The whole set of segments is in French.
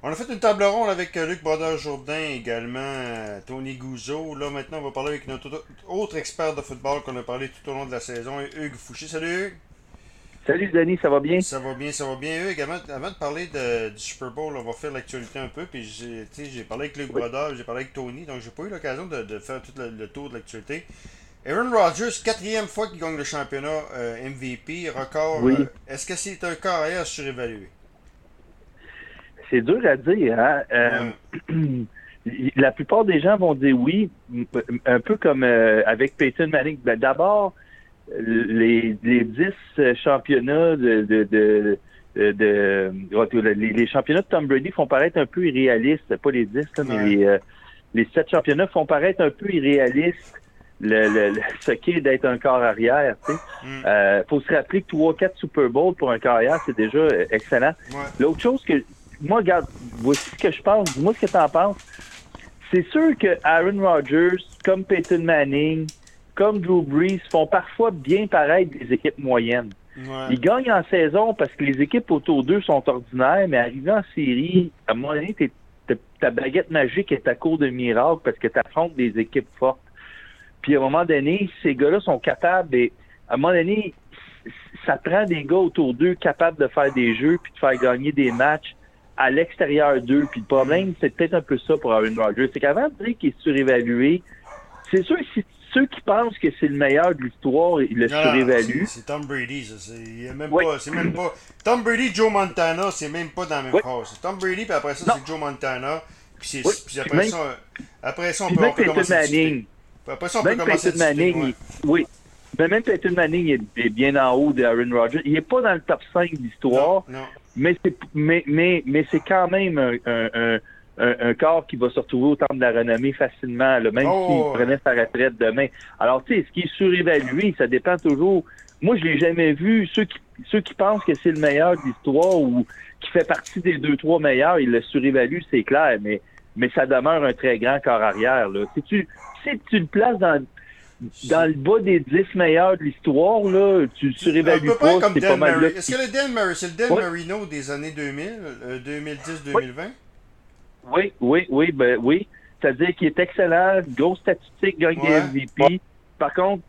On a fait une table ronde avec euh, Luc Brodeur-Jourdain, également euh, Tony Gouzeau. Là, maintenant, on va parler avec notre autre expert de football qu'on a parlé tout au long de la saison, Hugues Fouché. Salut Hugues! Salut Denis, ça va bien? Ça va bien, ça va bien. Hugues, avant, avant de parler de, du Super Bowl, on va faire l'actualité un peu. Puis j'ai parlé avec Luc oui. Brodeur, j'ai parlé avec Tony, donc j'ai pas eu l'occasion de, de, faire tout le, le tour de l'actualité. Aaron Rodgers, quatrième fois qu'il gagne le championnat euh, MVP, record. Oui. Euh, Est-ce que c'est un carrière surévalué? C'est dur à dire. Hein? Euh. La plupart des gens vont dire oui, un peu comme euh, avec Peyton Manning. Ben, D'abord, les, les 10 championnats de, de, de de, de les, les, championnats de Tom Brady font paraître un peu irréalistes, pas les 10, là, mais ouais. les, euh, les 7 championnats font paraître un peu irréalistes le, le, le ce qu'est d'être un corps arrière. Sais. mm. euh, faut se rappeler que 3-4 Super Bowl pour un corps arrière, c'est déjà excellent. Ouais. L'autre chose que moi, regarde, voici ce que je pense, dis-moi ce que tu en penses. C'est sûr que Aaron Rodgers, comme Peyton Manning, comme Drew Brees, font parfois bien paraître des équipes moyennes. Ouais. Ils gagnent en saison parce que les équipes autour d'eux sont ordinaires, mais arrivé en série, à un moment donné, t'es, t'es, ta baguette magique est à court de miracle parce que tu affrontes des équipes fortes. Puis à un moment donné, ces gars-là sont capables, et à un moment donné, ça prend des gars autour d'eux capables de faire des jeux puis de faire gagner des matchs à l'extérieur d'eux. Puis le problème, c'est peut-être un peu ça pour Aaron Rodgers. C'est qu'avant de dire qu'il est surévalué, c'est sûr que ceux qui pensent que c'est le meilleur de l'histoire, ils le surévaluent. C'est Tom Brady, ça. C'est même, oui. pas, même pas. Tom Brady, Joe Montana, c'est même pas dans la même oui. phrase. C'est Tom Brady, puis après ça, c'est Joe Montana. Puis, c'est, oui. puis après, même, ça, après ça, on peut, même on peut commencer Manning. Après ça, on même peut commencer Peyton Manning, ouais. oui. Mais même Peyton Manning est bien en haut d'Aaron Rodgers. Il n'est pas dans le top 5 de l'histoire, mais c'est, mais, mais, mais c'est quand même un, un, un un, un, corps qui va se retrouver au temple de la renommée facilement, là, même oh, s'il prenait sa retraite demain. Alors, tu sais, ce qui est surévalué, ça dépend toujours. Moi, je l'ai jamais vu. Ceux qui, ceux qui pensent que c'est le meilleur de l'histoire ou qui fait partie des deux, trois meilleurs, ils le surévaluent, c'est clair, mais, mais ça demeure un très grand corps arrière. Là. Si tu, si tu le places dans, dans le bas des 10 meilleurs de l'histoire, là, tu surévalues pas, pas c'est pas mal. Est-ce que le Dan Marino, c'est le Dan oui. Marino des années 2000, euh, 2010-2020? Oui. Oui, oui, oui, ben oui. C'est-à-dire qu'il est excellent, grosse statistique, gagne ouais. des MVP. Par contre,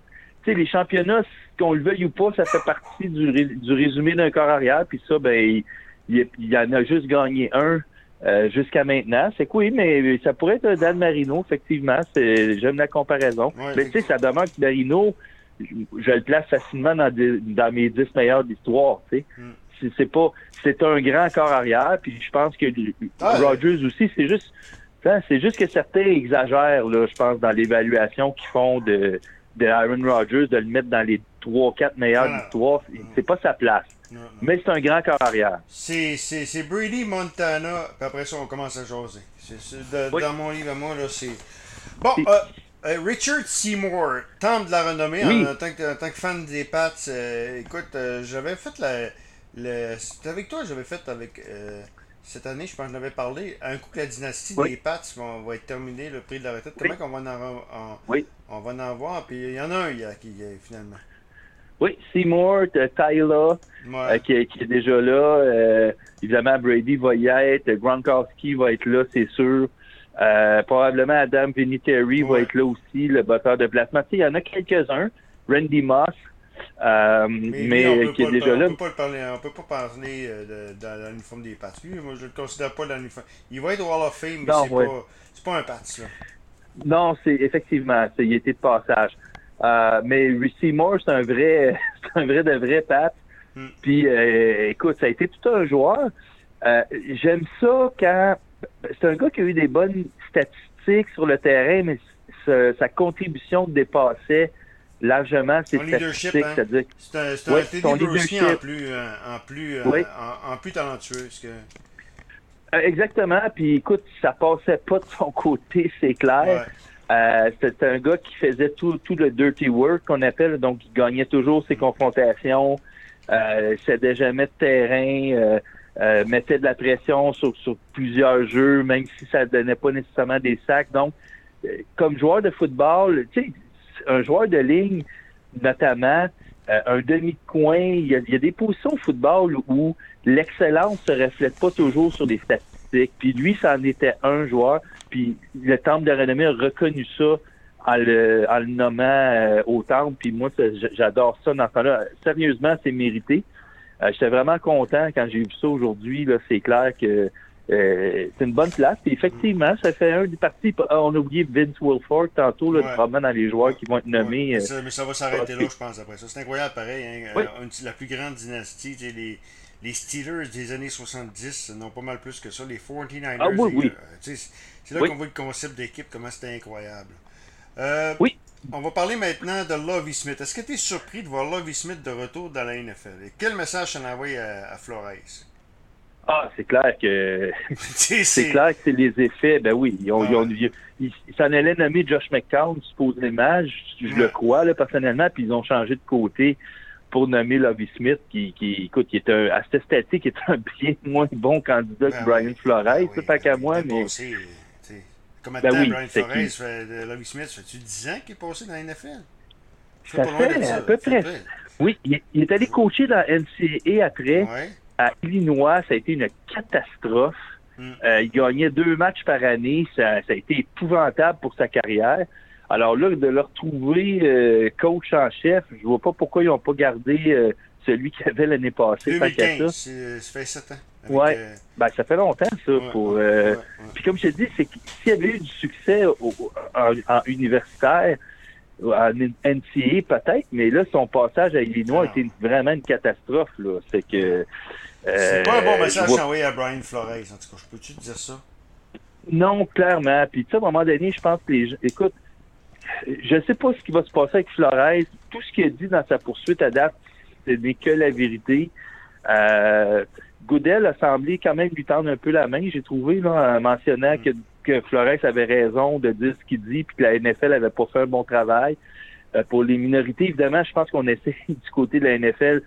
tu sais, les championnats, qu'on le veuille ou pas, ça fait partie du, ré, du résumé d'un corps arrière. Puis ça, ben, il, il, il, en a juste gagné un euh, jusqu'à maintenant. C'est que oui, mais ça pourrait être Dan Marino, effectivement. J'aime la comparaison. Ouais, mais tu sais, ça demeure que Marino, je, je, le place facilement dans, des, dans mes dix meilleurs d'histoire, tu sais. Mm c'est pas c'est un grand corps arrière puis je pense que ah, Rogers aussi c'est juste c'est juste que certains exagèrent là je pense dans l'évaluation qu'ils font de de Aaron Rodgers de le mettre dans les trois quatre meilleurs ah, d'histoire c'est pas sa place non, non. mais c'est un grand corps arrière c'est c'est Brady Montana puis après ça on commence à jaser c'est de, oui. dans mon livre à moi là c'est bon euh, euh, Richard Seymour, temple de la renommée oui. en, en, tant que, en, tant que, fan des Pats. Euh, écoute, j'avais fait la, c'était avec toi, j'avais fait avec. Euh, cette année, je pense que j'en avais parlé. Un coup que la dynastie oui. des Pats va, va, être terminée, le prix de la retraite. Comment qu'on va en, en, oui. on va en voir? Puis il y en a un a, qui finalement. Oui, Seymour, Tyler, ouais. euh, qui, qui, est déjà là. Euh, évidemment, Brady va y être. Gronkowski va être là, c'est sûr. Euh, probablement Adam Vinatieri ouais. va être là aussi, le batteur de placement. il y en a quelques-uns. Randy Moss, euh, mais, mais qui est déjà on là. Peut pas parler, on peut pas parler euh, de, dans l'uniforme des Pats. Moi, je le considère pas dans l'uniforme. Il va être au Hall of Fame, mais c'est ouais. pas, un Pats, là. Non, c'est effectivement, c'est, il était de passage. Euh, mais Seymour, c'est un vrai, c'est un vrai de vrai Pat. Hmm. Puis, euh, écoute, ça a été tout un joueur. Euh, j'aime ça quand c'est un gars qui a eu des bonnes statistiques sur le terrain, mais sa, sa contribution dépassait largement ses statistiques. Hein? C'est-à-dire c'est un, c'est ouais, un Teddy Bruschi en plus, en plus, oui. en, en, plus talentueux. Que... Exactement. Puis écoute, ça passait pas de son côté, c'est clair. Ouais. Euh, c'était un gars qui faisait tout, tout le dirty work qu'on appelle, donc il gagnait toujours ses confrontations, euh, cédait jamais de terrain, euh, euh, mettait de la pression sur, sur, plusieurs jeux, même si ça donnait pas nécessairement des sacs. Donc, euh, comme joueur de football, tu sais, un joueur de ligne, notamment, euh, un demi de coin, il y, a, y, a, des positions au football où l'excellence se reflète pas toujours sur des statistiques. Puis lui, ça en était un joueur. Puis le Temple de renommée a reconnu ça en le, en le nommant euh, au Temple. Puis moi, j'adore ça dans ce temps-là. Sérieusement, c'est mérité. Euh, J'étais vraiment content quand j'ai vu ça aujourd'hui. Là, c'est clair que euh, c'est une bonne place. Puis effectivement, ça fait un des parties. On a oublié Vince Wilford tantôt, là, probablement dans les joueurs qui vont être nommés. mais, ça, mais, ça, va s'arrêter là, je pense, après ça. C'est incroyable, pareil. Hein, la plus grande dynastie, les, les Steelers des années 70 n'ont pas mal plus que ça. Les 49ers. Ah, oui, oui. c'est là qu'on voit le concept d'équipe, comment c'était incroyable. Euh, oui. On va parler maintenant de Lovie Smith. Est-ce que tu es surpris de voir Lovie Smith de retour dans la NFL? Et quel message t'en envoie à, à Flores? Ah, c'est clair que c'est clair que c'est les effets. Ben oui, ils ont, ont, ils, s'en allaient nommer Josh McCown, supposément, je, je le crois là, personnellement, puis ils ont changé de côté pour nommer Lovie Smith, qui, qui écoute, qui est un, à cette statique, qui est un bien moins bon candidat que ben Brian Flores, ben oui, pas qu'à moi, mais. Passé, ben oui, Brian Flores, fait, Lovie Smith, fait-tu 10 ans qu'il est passé dans la NFL? Ça fait à peu près. Oui, il, il, est allé coacher dans NCAA après. Ouais. À Illinois, ça a été une catastrophe. Hmm. Euh, il gagnait deux matchs par année. Ça, ça, a été épouvantable pour sa carrière. Alors là, de le retrouver euh, coach en chef, je vois pas pourquoi ils n'ont pas gardé euh, celui qui avait l'année passée. 2015, ça. ça fait 7 ans. ouais, euh, ben, ça fait longtemps, ça. pour, Puis comme je te dis, c'est s'il y avait eu du succès en, universitaire, en NCA peut-être, mais là, son passage à Illinois a été vraiment une catastrophe. là. C'est que... c'est pas un bon message vois... envoyé à Brian Flores, en tout cas. Je peux-tu te dire ça? Non, clairement. Puis, tu sais, à un moment donné, je pense que les gens... Écoute, je ne sais pas ce qui va se passer avec Flores. Tout ce qu'il a dit dans sa poursuite à date, ce n'est que la vérité. Euh, Goodell a semblé quand même lui tendre un peu la main, j'ai trouvé, là, en mentionnant que, que, Flores avait raison de dire ce qu'il dit, puis que la NFL avait pas fait un bon travail. Euh, pour les minorités, évidemment, je pense qu'on essaie du côté de la NFL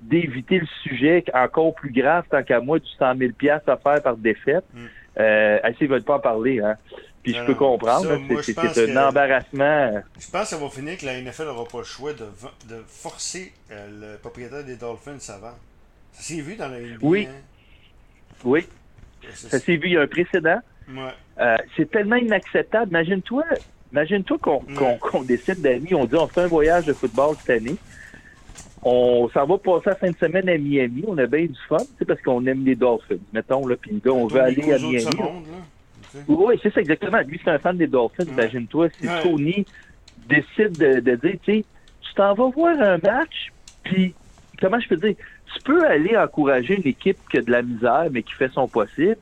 d'éviter le sujet encore plus grave, tant qu'à moi, du 100 000 à faire par défaite. Mm. Euh, ils veulent pas en parler, hein. Puis je peux comprendre. C'est un embarrassement. Je pense que ça va finir que la NFL n'aura pas le choix de, de forcer euh, le propriétaire des Dolphins avant. Ça s'est vu dans la NBA. Oui. Hein? Oui. Ça s'est vu. Il y a un précédent. Ouais. Euh, c'est tellement inacceptable. Imagine-toi imagine-toi qu'on qu décide d'amis, on dit on fait un voyage de football cette année. On s'en va passer la fin de semaine à Miami. On a bien du fun, parce qu'on aime les Dolphins. Mettons, là, puis là, on veut aller à Miami. Oui, c'est ça, exactement. Lui, c'est un fan des Dolphins, imagine-toi. Si Tony décide de, de dire, tu sais, tu t'en vas voir un match, puis, comment je peux dire, tu peux aller encourager une équipe qui a de la misère, mais qui fait son possible,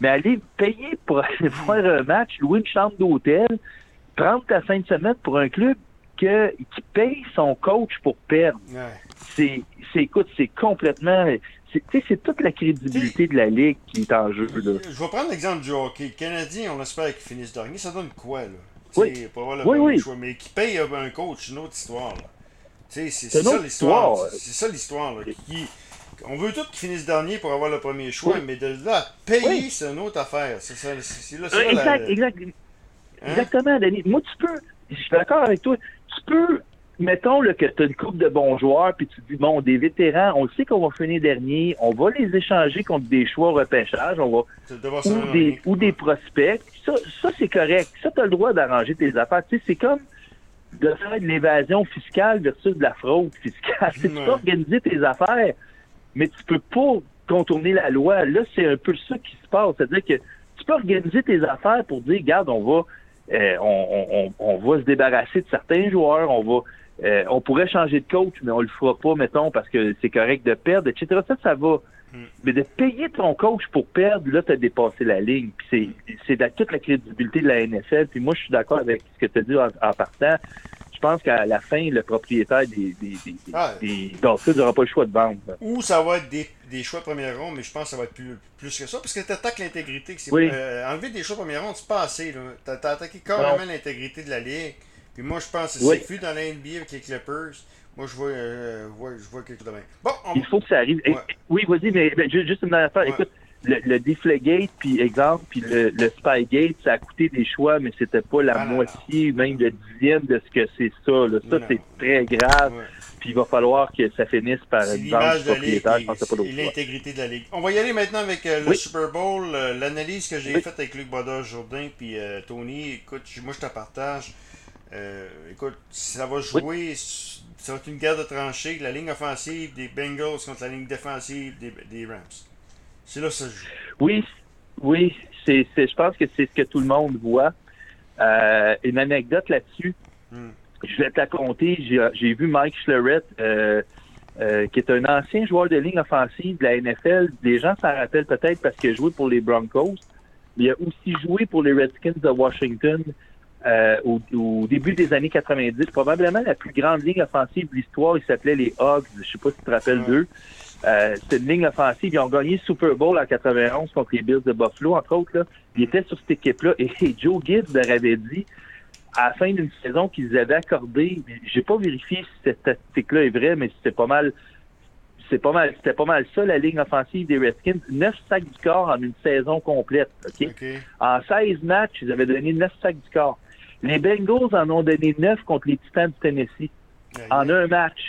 mais aller payer pour aller voir un match, louer une chambre d'hôtel, prendre ta fin de semaine pour un club que, qui paye son coach pour perdre. C'est, écoute, c'est complètement c'est toute la crédibilité de la Ligue qui est en jeu. Là. Je vais prendre l'exemple du hockey. Les Canadiens, on espère qu'ils finissent dernier. Ça donne quoi, là? Oui. Pas avoir le oui, oui. choix. Mais qui paye un coach, une autre histoire. C'est ça l'histoire. C'est ça l'histoire. On veut tous qu'ils finissent dernier pour avoir le premier choix, mais de là, payer, c'est une autre affaire. C'est ça, là, ça, exact, la... exact. Hein? Exactement, Denis. Moi, tu peux, je suis d'accord avec toi, tu peux mettons là, que tu as une coupe de bons joueurs, puis tu te dis, bon, des vétérans, on sait qu'on va finir dernier, on va les échanger contre des choix au repêchage, on va ou des, ou des prospects. Ça, ça c'est correct. Ça, tu as le droit d'arranger tes affaires. Tu sais, c'est comme de faire de l'évasion fiscale versus de la fraude fiscale. Tu peux organiser tes affaires, mais tu peux pas contourner la loi. Là, c'est un peu ça qui se passe. C'est-à-dire que tu peux organiser tes affaires pour dire, regarde, on va, euh, on, on, on, va se débarrasser de certains joueurs, on va euh, on pourrait changer de coach, mais on le fera pas, mettons, parce que c'est correct de perdre, etc. Ça, ça va. Hmm. Mais de payer ton coach pour perdre, là, tu as dépassé la ligne. Puis c'est toute la crédibilité de la NFL. Puis moi, je suis d'accord avec ce que tu as dit en, partant. Je pense qu'à la fin, le propriétaire des, des, des, ah, n'aura pas le choix de vendre. Ou ça va être des, des choix de première ronde, mais je pense que ça va être plus, plus que ça, parce que tu attaques l'intégrité. Oui. Euh, enlever des choix de première ronde, c'est pas assez. Tu as, attaqué carrément l'intégrité de la ligue. Puis moi, je pense que c'est vu dans la NBA avec les Clippers. Moi, je vois, euh, vois, je vois quelque chose de bien. Bon, Il faut que ça arrive. Oui, vas-y, mais, juste une dernière affaire. Écoute, le, le Deflategate, puis exemple, puis le, le Spygate, ça a coûté des choix, mais c'était pas la Ah, non, moitié, même le dixième de ce que c'est ça. Là. Ça, c'est très grave. Ouais. Puis il va falloir que ça finisse par C'est une vente propriétaire. Je pense c'est pas d'autre l'intégrité de la Ligue. On va y aller maintenant avec euh, le Oui. Super Bowl. euh, L'analyse que j'ai Oui. faite avec Luc Brodeur Jourdain puis euh, Tony. Écoute, moi je te partage. Euh, écoute, ça va jouer. Ça va être une guerre de tranchées. La ligne offensive des Bengals contre la ligne défensive des, des Rams. C'est là que ça joue. Oui, oui, c'est, c'est, je pense que c'est ce que tout le monde voit. Euh, une anecdote là-dessus, Hmm. je vais te la compter. J'ai, vu Mike Schlereth, euh, qui est un ancien joueur de ligne offensive de la NFL. Des gens s'en rappellent peut-être parce qu'il a joué pour les Broncos. Il a aussi joué pour les Redskins de Washington euh, au, au début des années 90. Probablement la plus grande ligne offensive de l'histoire. Il s'appelait les Hogs. Je sais pas si tu te rappelles Ouais. d'eux. Euh, c'était une ligne offensive. Ils ont gagné Super Bowl en 91 contre les Bills de Buffalo, entre autres. Là. Ils étaient sur cette équipe-là. Et Joe Gibbs leur avait dit, à la fin d'une saison qu'ils avaient accordé, j'ai pas vérifié si cette statistique-là est vraie, mais c'était pas mal c'est pas mal, c'était pas mal ça, la ligne offensive des Redskins. 9 sacs du corps en une saison complète. OK? OK. En 16 matchs, ils avaient donné 9 sacs du corps. Les Bengals en ont donné 9 contre les Titans du Tennessee en un match.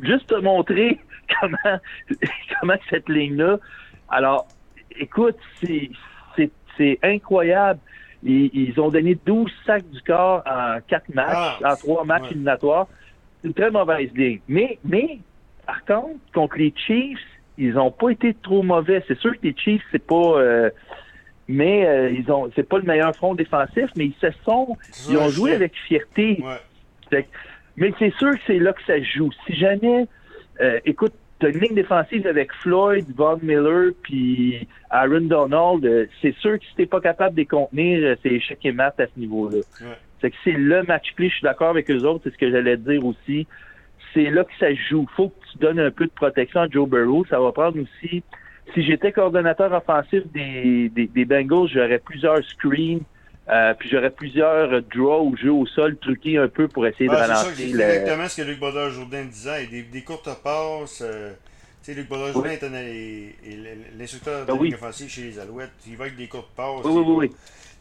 Juste te montrer comment, comment cette ligne-là. Alors, écoute, c'est, incroyable. Ils, ils ont donné 12 sacs du corps en 4 matchs, Ah, en 3 matchs ouais. éliminatoires. C'est une très mauvaise ligne. Mais, mais, par contre, contre les Chiefs, ils n'ont pas été trop mauvais. C'est sûr que les Chiefs, c'est pas. euh, mais euh, ils ont, c'est pas le meilleur front défensif, mais ils se sont, ils ont joué avec fierté. Ouais. Fait mais c'est sûr que c'est là que ça se joue. Si jamais, euh, écoute, t'as une ligne défensive avec Floyd, Von Miller, puis Aaron Donald, euh, c'est sûr que si t'es pas capable de les contenir, euh, c'est échec et mat à ce niveau-là. Ouais. C'est que c'est le match clé, je suis d'accord avec eux autres, c'est ce que j'allais dire aussi. C'est là que ça joue. Faut que tu donnes un peu de protection à Joe Burrow. Ça va prendre aussi. Si j'étais coordonnateur offensif des, des, des Bengals, j'aurais plusieurs screens, euh, puis j'aurais plusieurs draws ou jeux au sol truqués un peu pour essayer Ah, de ralentir c'est le. exactement ce que Luc Baudard Jourdain disait. Et des, des courtes passes. euh, tu sais, Luc Baudard Jourdain Oui. est l'instructeur de Ah oui. offensive chez les Alouettes. Il va avec des courtes passes. Oui, oui, oui.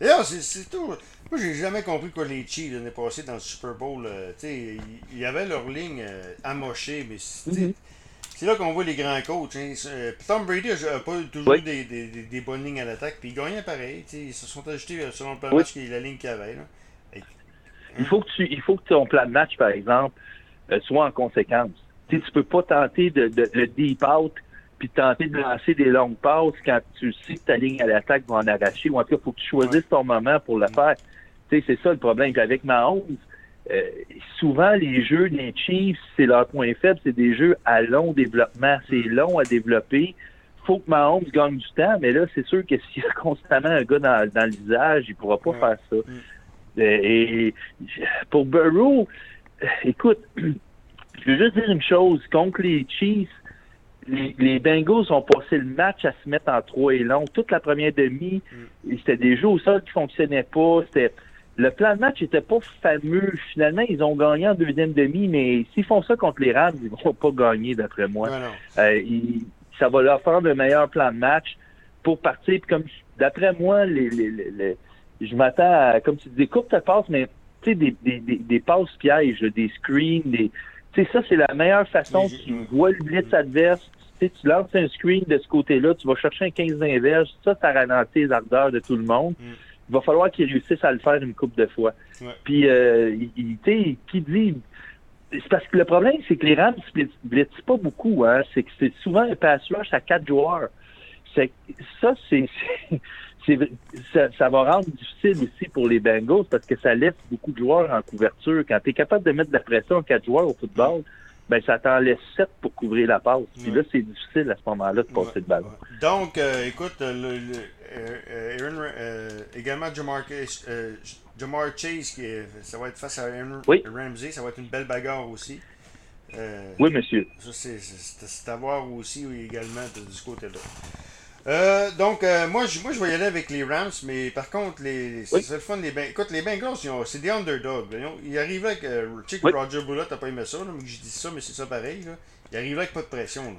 D'ailleurs, c'est tout. Moi, j'ai jamais compris quoi les Chiefs l'année passée dans le Super Bowl. euh, tu sais, ils- ils avaient leur ligne euh, amochée, mais Mhm. C'est là qu'on voit les grands coachs. hein. Euh, Tom Brady a, a pas toujours Oui. eu des, des, des- bonnes lignes à l'attaque, puis il gagnait pareil. Ils se sont ajoutés euh, selon le plan de Oui. match qui est la ligne qu'il avait. Là. Il faut que tu, il faut que ton plan de match, par exemple, euh, soit en conséquence. Tu tu peux pas tenter de, de, le deep out puis tenter de lancer des longues passes quand tu sais que ta ligne à l'attaque va en arracher. Ou en tout cas, il faut que tu choisisses ton moment pour le faire. C'est ça le problème. Puis avec Mahomes, euh, souvent les jeux des Chiefs, c'est leur point faible, c'est des jeux à long développement. C'est long à développer. faut que Mahomes gagne du temps, mais là, c'est sûr que s'il y a constamment un gars dans, dans le visage, il pourra pas Ouais. faire ça. Euh, Et pour Burrow, euh, écoute, je veux juste dire une chose. Contre les Chiefs, les, les Bengals ont passé le match à se mettre en trois et long. Toute la première demi, et c'était des jeux au sol qui fonctionnaient pas. C'était le plan de match était pas fameux. Finalement, ils ont gagné en deuxième demi, mais s'ils font ça contre les Rams, ils vont pas gagner d'après moi. Ouais. Euh, il- ça va leur faire un meilleur plan de match pour partir. Puis comme d'après moi, les, les, les- les- je m'attends à, comme tu dis, des courtes passes, mais tu sais, des, des, des, des passes pièges, des screens, des. Tu sais, ça, c'est la meilleure façon. Les- Tu vois le blitz adverse, tu sais, tu lances un screen de ce côté-là, tu vas chercher un 15 d'inverse, ça, ça ralentit les ardeurs de tout le monde. Mm. Il va falloir qu'ils réussissent à le faire une coupe de fois. Ouais. Puis, euh, tu sais, qui dit c'est parce que le problème, c'est que les Rams ne blitzent pas beaucoup. Hein. C'est que c'est souvent un pass rush à quatre joueurs. C'est ça, c'est- ça, ça va rendre difficile aussi pour les Bengals parce que ça laisse beaucoup de joueurs en couverture. Quand tu es capable de mettre de la pression à quatre joueurs au football, ben ça t'en laisse sept pour couvrir la passe. Puis Ouais. là, c'est difficile à ce moment-là de passer Ouais, le ballon. ouais. Donc, euh, écoute, euh, le, le- euh, euh, Aaron, euh, également Jamar, Chase- euh, Jamar Chase, qui est- ça va être face à Aaron Oui. Ramsey, ça va être une belle bagarre aussi. Oui, monsieur. Ça, c'est- à voir aussi également de, de ce côté-là. Euh, donc, euh, moi, je, moi, je vais y aller avec les Rams, mais par contre, les, c'est Oui. le fun. Les Ben- Écoute, les Bengals, c'est des underdogs. Ils, ont- ils arrivent avec. Euh, tu sais que Oui. Roger Bullock, t'as pas aimé ça, là, mais je dis ça, mais c'est ça pareil. Là. Ils arrivent avec pas de pression. Là.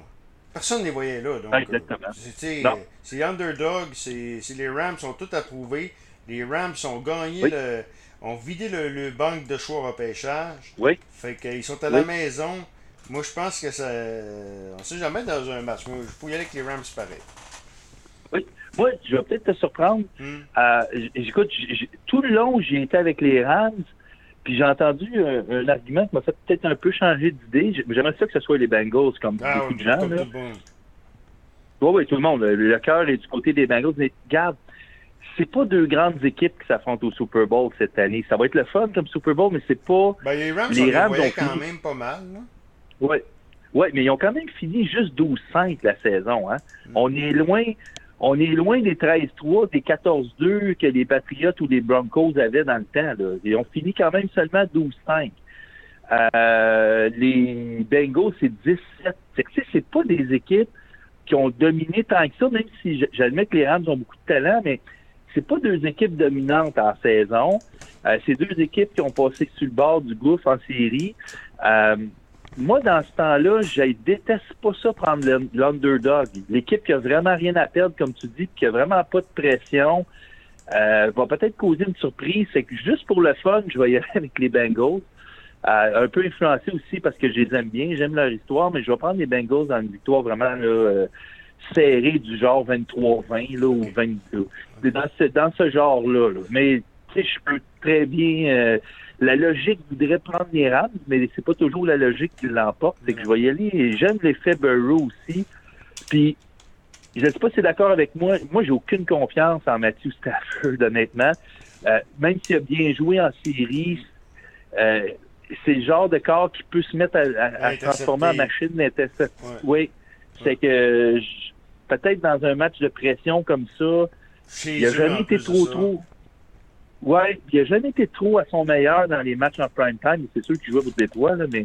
personne ne les voyait là. Donc, Exactement. C'est underdog, c'est les Rams sont tous approuvés. Les Rams ont gagné le, ont vidé le, le banque de choix repêchage. Oui. Fait qu'ils sont à la maison. Moi, je pense que ça. On ne sait jamais dans un match. Moi, je peux y aller avec les Rams pareil. Moi, je vais peut-être te surprendre. Hmm. Euh, écoute, tout le long, j'ai été avec les Rams. Puis j'ai entendu un, argument qui m'a fait peut-être un peu changer d'idée. J'aimerais ça que ce soit les Bengals, comme ah, beaucoup de gens. Là. Oui, oui, tout le monde. Le cœur est du côté des Bengals. Mais regarde, c'est pas deux grandes équipes qui s'affrontent au Super Bowl cette année. Ça va être le fun comme Super Bowl, mais c'est pas. Ben, les Rams, les Rams ont quand même pas mal. Oui. Ouais, mais ils ont quand même fini juste 12-5 la saison. Hein? Mm. On est loin on est loin des 13-3, des 14-2 que les Patriots ou les Broncos avaient dans le temps. Là. Et on finit quand même seulement 12-5. Euh, les Bengals, c'est 17. C'est c'est pas des équipes qui ont dominé tant que ça, même si j'admets que les Rams ont beaucoup de talent, mais c'est pas deux équipes dominantes en saison. Euh, c'est deux équipes qui ont passé sur le bord du gouffre en série. Euh, moi, dans ce temps-là, je déteste pas ça prendre l'underdog. L'équipe qui a vraiment rien à perdre, comme tu dis, qui a vraiment pas de pression, euh, va peut-être causer une surprise. C'est que juste pour le fun, je vais y aller avec les Bengals. Euh, un peu influencé aussi parce que je les aime bien, j'aime leur histoire, mais je vais prendre les Bengals dans une victoire vraiment là, euh, serrée du genre 23-20 là, ou 22. Dans ce, dans ce genre-là. Là. Mais tu sais, je peux très bien la logique voudrait prendre les Rams, mais c'est pas toujours la logique qui l'emporte. C'est que je vais y aller et j'aime l'effet Burrow aussi. Puis, je sais pas si c'est d'accord avec moi. Moi, j'ai aucune confiance en Matthew Stafford, honnêtement. Euh, même s'il a bien joué en série, euh, c'est le genre de corps qui peut se mettre à, transformer en machine d'interception. Oui. C'est que peut-être dans un match de pression comme ça, il n'a jamais été trop trop. Ouais, il n'a jamais été trop à son meilleur dans les matchs en prime time. C'est sûr qu'il jouait pour Détroit, là, mais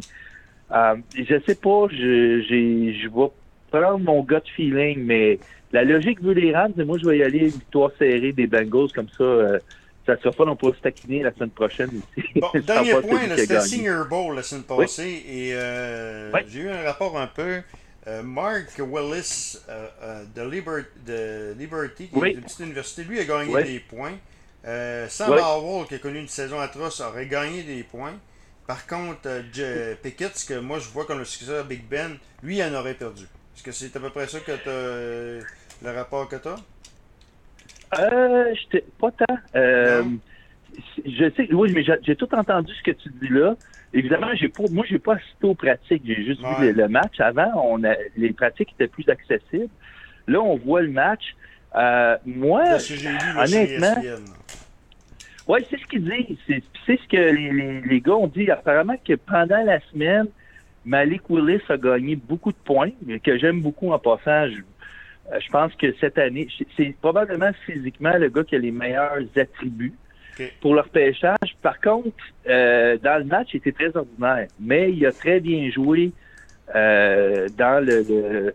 euh, je sais pas, je, je vais prendre mon gut feeling, mais la logique veut les Rams, moi je vais y aller une victoire serrée des Bengals comme ça. Euh, ça sera pas, on pourra se taquiner la semaine prochaine aussi. Bon, dernier point, c'était Senior Bowl la semaine passée et euh, j'ai eu un rapport un peu. Euh, Mark Willis euh, de, de, Liberty, qui est une petite université, lui a gagné des points. Euh, Sam Howell, qui a connu une saison atroce, aurait gagné des points. Par contre, euh, Pickett, ce que moi je vois comme le successeur Big Ben, lui, il en aurait perdu. Est-ce que c'est à peu près ça que tu le rapport que tu as? Euh, pas tant. Euh, je sais, oui, mais j'ai tout entendu ce que tu dis là. Évidemment, j'ai pas, moi, j'ai pas assisté aux pratiques. J'ai juste vu le, match. Avant, on a, les pratiques étaient plus accessibles. Là, on voit le match. Euh, moi, honnêtement, oui, c'est ce qu'ils disent. C'est ce que les, les, gars ont dit. Apparemment que pendant la semaine, Malik Willis a gagné beaucoup de points, que j'aime beaucoup en passant. Je, euh, pense que cette année, c'est probablement physiquement le gars qui a les meilleurs attributs pour leur pêchage. Par contre, euh, dans le match, il était très ordinaire, mais il a très bien joué euh, dans le,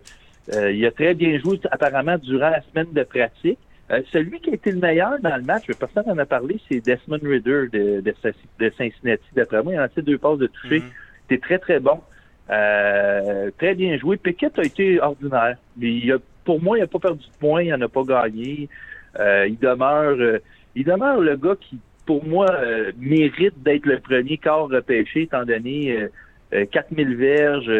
euh, il a très bien joué apparemment durant la semaine de pratique. Euh, celui qui a été le meilleur dans le match, personne n'en a parlé, c'est Desmond Ritter de, de, Cincinnati. D'après moi, il a lancé deux passes de toucher. C'était très, très bon. Euh, très bien joué. Pickett a été ordinaire. Mais il a, pour moi, il n'a pas perdu de points, il n'en a pas gagné. il demeure il demeure le gars qui, pour moi, mérite d'être le premier corps repêché, étant donné 4000 verges,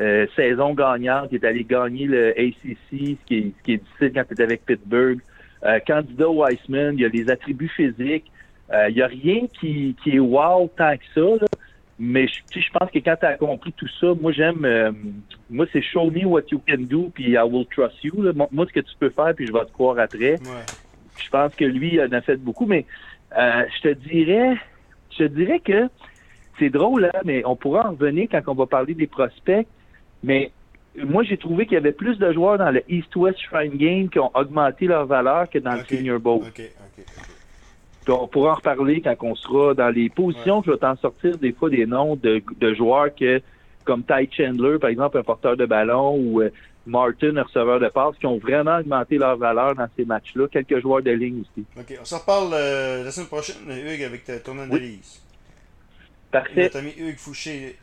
euh, saison gagnante, il est allé gagner le ACC, ce qui est, ce qui est difficile quand tu es avec Pittsburgh. Euh, candidat Weissman, il y a des attributs physiques. Euh, il n'y a rien qui, qui est wow tant que ça. Mais je, je pense que quand tu as compris tout ça, moi j'aime moi c'est show me what you can do puis I will trust you. Moi ce que tu peux faire puis je vais te croire après. Je pense que lui il en a fait beaucoup, mais je te dirais je te dirais que c'est drôle, hein, mais on pourra en revenir quand on va parler des prospects. Mais moi, j'ai trouvé qu'il y avait plus de joueurs dans le East-West Shrine Game qui ont augmenté leur valeur que dans le Senior Bowl. on pourra en reparler quand on sera dans les positions. Je vais t'en sortir des fois des noms de, joueurs que, comme Ty Chandler, par exemple, un porteur de ballon, ou euh, Martin, un receveur de passe, qui ont vraiment augmenté leur valeur dans ces matchs-là. Quelques joueurs de ligne aussi. OK. On s'en reparle euh, la semaine prochaine, Hugues, avec ton analyse. Parfait. Notre ami Hugues Fouché